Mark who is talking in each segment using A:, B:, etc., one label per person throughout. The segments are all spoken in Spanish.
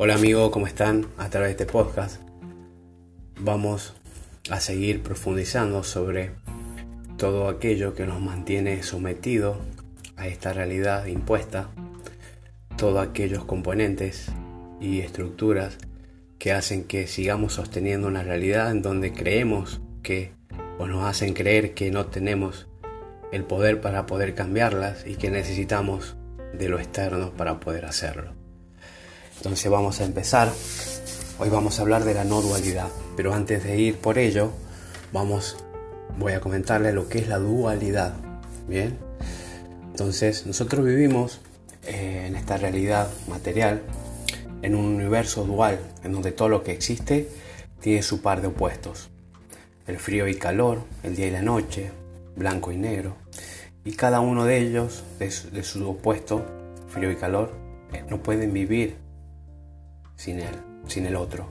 A: Hola amigo, ¿cómo están? A través de este podcast vamos a seguir profundizando sobre todo aquello que nos mantiene sometidos a esta realidad impuesta, todos aquellos componentes y estructuras que hacen que sigamos sosteniendo una realidad en donde creemos que o nos hacen creer que no tenemos el poder para poder cambiarlas y que necesitamos de lo externo para poder hacerlo. Entonces vamos a empezar. Hoy vamos a hablar de la no dualidad, pero antes de ir por ello, vamos voy a comentarle lo que es la dualidad. Bien. Entonces, nosotros vivimos eh, en esta realidad material en un universo dual en donde todo lo que existe tiene su par de opuestos. El frío y calor, el día y la noche, blanco y negro, y cada uno de ellos, de su, opuesto, frío y calor, no pueden vivir sin él, sin el otro,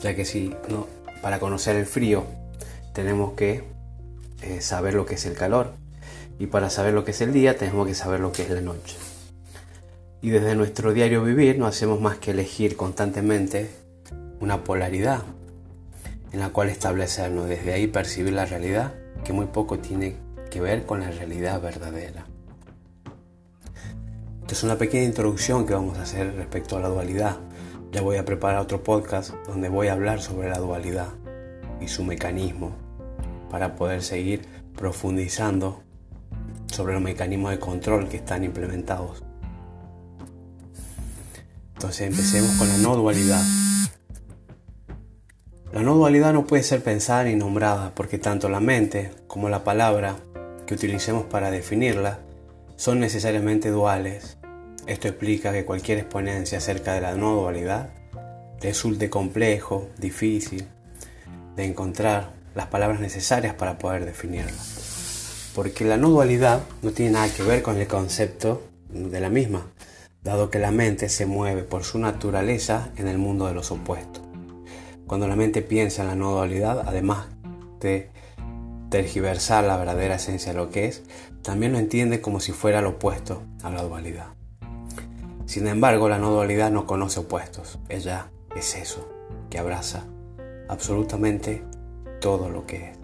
A: ya que si no, para conocer el frío tenemos que eh, saber lo que es el calor y para saber lo que es el día tenemos que saber lo que es la noche. Y desde nuestro diario vivir no hacemos más que elegir constantemente una polaridad en la cual establecernos, desde ahí percibir la realidad que muy poco tiene que ver con la realidad verdadera. Esta es una pequeña introducción que vamos a hacer respecto a la dualidad. Ya voy a preparar otro podcast donde voy a hablar sobre la dualidad y su mecanismo para poder seguir profundizando sobre los mecanismos de control que están implementados. Entonces empecemos con la no dualidad. La no dualidad no puede ser pensada ni nombrada porque tanto la mente como la palabra que utilicemos para definirla son necesariamente duales. Esto explica que cualquier exponencia acerca de la no dualidad resulte complejo, difícil de encontrar las palabras necesarias para poder definirla. Porque la no dualidad no tiene nada que ver con el concepto de la misma, dado que la mente se mueve por su naturaleza en el mundo de los opuestos. Cuando la mente piensa en la no dualidad, además de tergiversar la verdadera esencia de lo que es, también lo entiende como si fuera lo opuesto a la dualidad. Sin embargo, la no dualidad no conoce opuestos, ella es eso, que abraza absolutamente todo lo que es.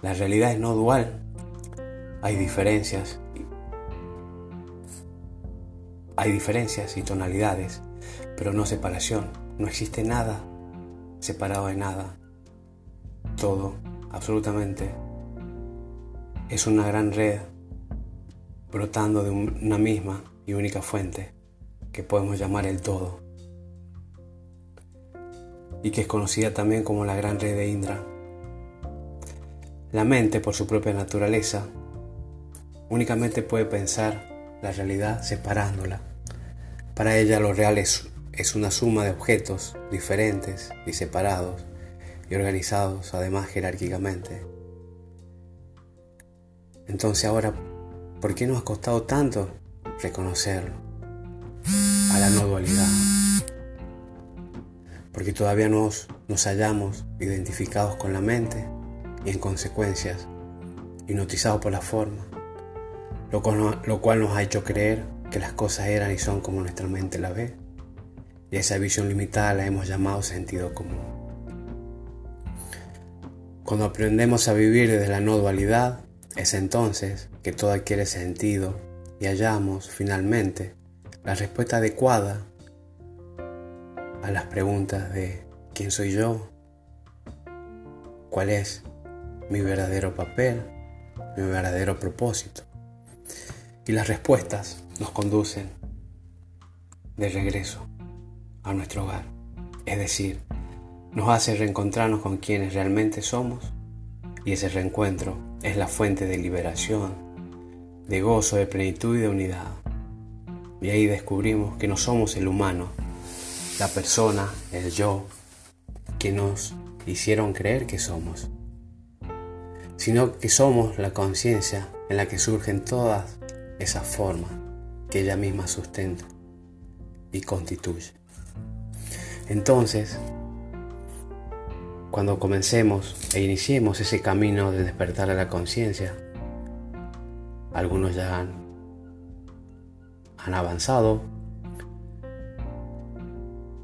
A: La realidad es no dual, hay diferencias, hay diferencias y tonalidades, pero no separación. No existe nada separado de nada. Todo, absolutamente, es una gran red brotando de una misma y única fuente que podemos llamar el todo y que es conocida también como la gran red de Indra. La mente, por su propia naturaleza, únicamente puede pensar la realidad separándola. Para ella lo real es es una suma de objetos diferentes y separados y organizados además jerárquicamente. Entonces ahora, ¿por qué nos ha costado tanto reconocerlo? A la no dualidad. Porque todavía nos, nos hallamos identificados con la mente y en consecuencias hipnotizados por la forma, lo lo cual nos ha hecho creer que las cosas eran y son como nuestra mente la ve y esa visión limitada la hemos llamado sentido común. Cuando aprendemos a vivir desde la no dualidad, es entonces que todo adquiere sentido y hallamos finalmente la respuesta adecuada a las preguntas de ¿quién soy yo? ¿Cuál es mi verdadero papel? ¿Mi verdadero propósito? Y las respuestas nos conducen de regreso a nuestro hogar. Es decir, nos hace reencontrarnos con quienes realmente somos y ese reencuentro es la fuente de liberación, de gozo, de plenitud y de unidad. Y ahí descubrimos que no somos el humano, la persona, el yo, que nos hicieron creer que somos, sino que somos la conciencia en la que surgen todas esas formas que ella misma sustenta y constituye. Entonces, cuando comencemos e iniciemos ese camino de despertar a la conciencia, algunos ya han, avanzado,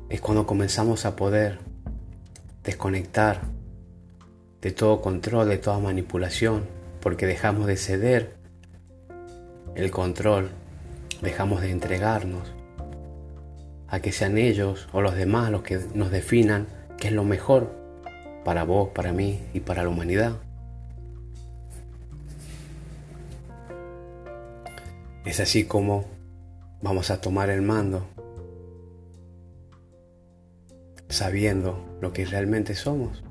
A: es cuando comenzamos a poder desconectar de todo control, de toda manipulación, porque dejamos de ceder el control, dejamos de entregarnos a que sean ellos o los demás los que nos definan qué es lo mejor para vos, para mí y para la humanidad. Es así como vamos a tomar el mando sabiendo lo que realmente somos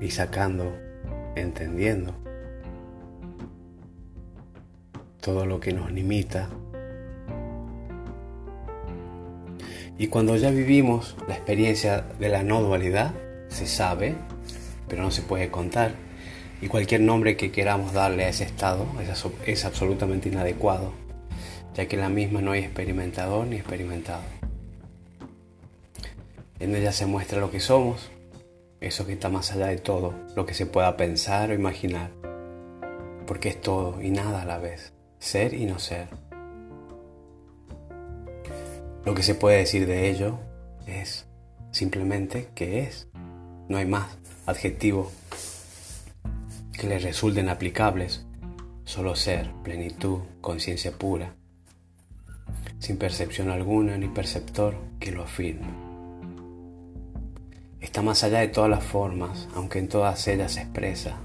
A: y sacando, entendiendo todo lo que nos limita. Y cuando ya vivimos la experiencia de la no dualidad, se sabe, pero no se puede contar. Y cualquier nombre que queramos darle a ese estado es, absolutamente inadecuado, ya que en la misma no hay experimentador ni experimentado. En ella se muestra lo que somos, eso que está más allá de todo, lo que se pueda pensar o imaginar, porque es todo y nada a la vez, ser y no ser. Lo que se puede decir de ello es simplemente que es, no hay más adjetivo que le resulten aplicables, solo ser, plenitud, conciencia pura, sin percepción alguna ni perceptor que lo afirme está más allá de todas las formas, aunque en todas ellas se expresa.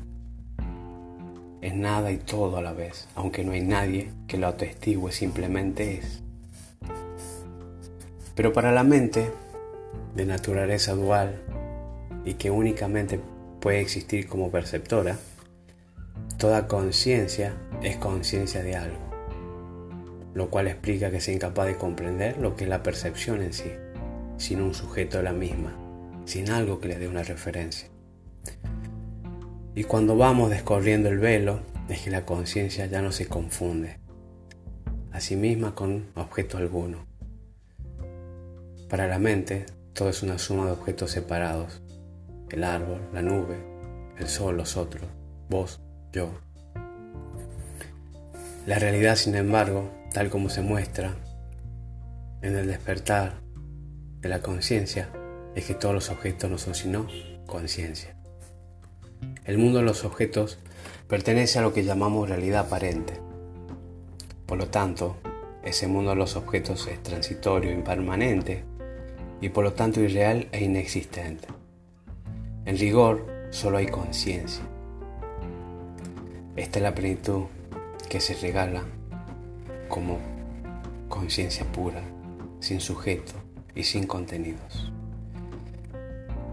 A: Es nada y todo a la vez, aunque no hay nadie que lo atestigue, simplemente es. Pero para la mente, de naturaleza dual y que únicamente puede existir como perceptora, toda conciencia es conciencia de algo, lo cual explica que sea incapaz de comprender lo que es la percepción en sí, sino un sujeto de la misma sin algo que le dé una referencia. Y cuando vamos descorriendo el velo, es que la conciencia ya no se confunde a sí misma con objeto alguno. Para la mente, todo es una suma de objetos separados. El árbol, la nube, el sol, los otros, vos, yo. La realidad, sin embargo, tal como se muestra en el despertar de la conciencia, es que todos los objetos no son sino conciencia. El mundo de los objetos pertenece a lo que llamamos realidad aparente. Por lo tanto, ese mundo de los objetos es transitorio, impermanente y por lo tanto irreal e inexistente. En rigor, solo hay conciencia. Esta es la plenitud que se regala como conciencia pura, sin sujeto y sin contenidos.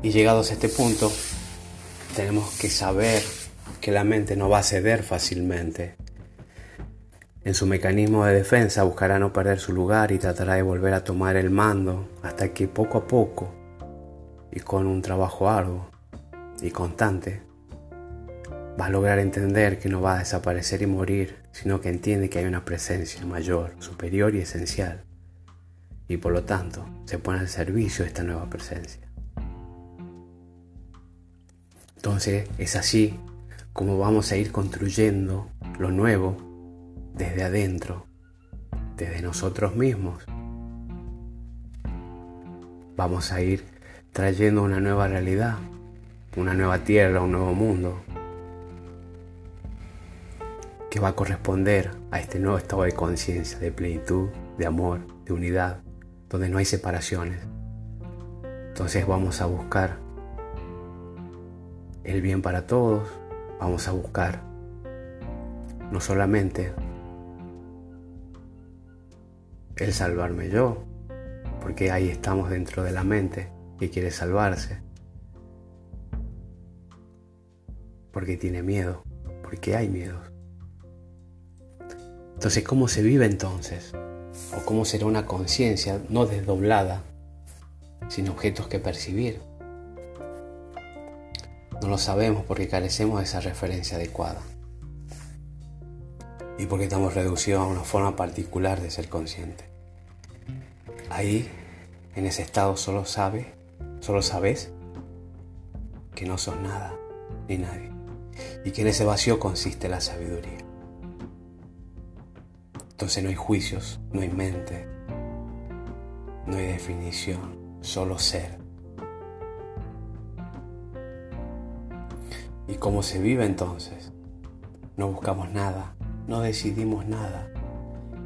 A: Y llegados a este punto, tenemos que saber que la mente no va a ceder fácilmente. En su mecanismo de defensa buscará no perder su lugar y tratará de volver a tomar el mando hasta que poco a poco y con un trabajo arduo y constante va a lograr entender que no va a desaparecer y morir, sino que entiende que hay una presencia mayor, superior y esencial y por lo tanto se pone al servicio de esta nueva presencia. Entonces es así como vamos a ir construyendo lo nuevo desde adentro, desde nosotros mismos. Vamos a ir trayendo una nueva realidad, una nueva tierra, un nuevo mundo que va a corresponder a este nuevo estado de conciencia, de plenitud, de amor, de unidad, donde no hay separaciones. Entonces vamos a buscar el bien para todos, vamos a buscar no solamente el salvarme yo, porque ahí estamos dentro de la mente que quiere salvarse, porque tiene miedo, porque hay miedo. Entonces, ¿cómo se vive entonces? ¿O cómo será una conciencia no desdoblada, sin objetos que percibir? No lo sabemos porque carecemos de esa referencia adecuada. Y porque estamos reducidos a una forma particular de ser consciente. Ahí, en ese estado, solo sabe, solo sabes que no sos nada ni nadie. Y que en ese vacío consiste la sabiduría. Entonces no hay juicios, no hay mente, No hay definición, solo ser. ¿Y cómo se vive entonces? No buscamos nada, no decidimos nada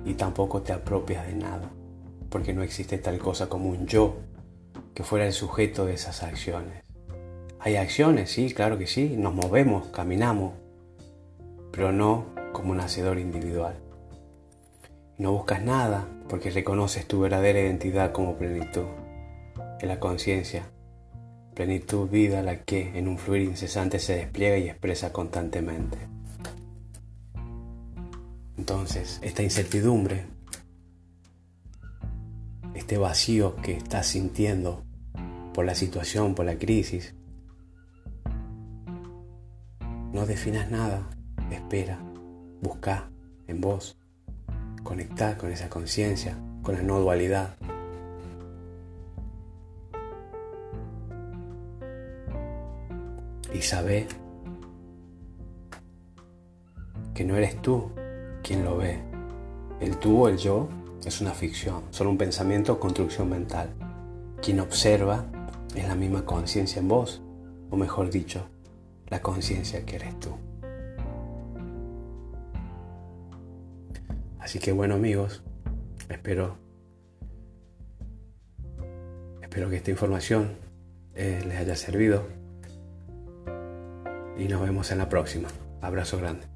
A: y tampoco te apropias de nada, porque no existe tal cosa como un yo que fuera el sujeto de esas acciones. Hay acciones, sí, claro que sí, nos movemos, caminamos, pero no como un hacedor individual. No buscas nada porque reconoces tu verdadera identidad como plenitud, en la conciencia, plenitud vida la que en un fluir incesante se despliega y expresa constantemente. Entonces, esta incertidumbre, este vacío que estás sintiendo por la situación, por la crisis, no definas nada, espera, busca en vos, conectar con esa conciencia, con la no dualidad. Y sabe que no eres tú quien lo ve. El tú o el yo es una ficción, solo un pensamiento o construcción mental. Quien observa es la misma conciencia en vos, o mejor dicho, la conciencia que eres tú. Así que bueno amigos, espero, espero que esta información eh, les haya servido y nos vemos en la próxima. Abrazo grande.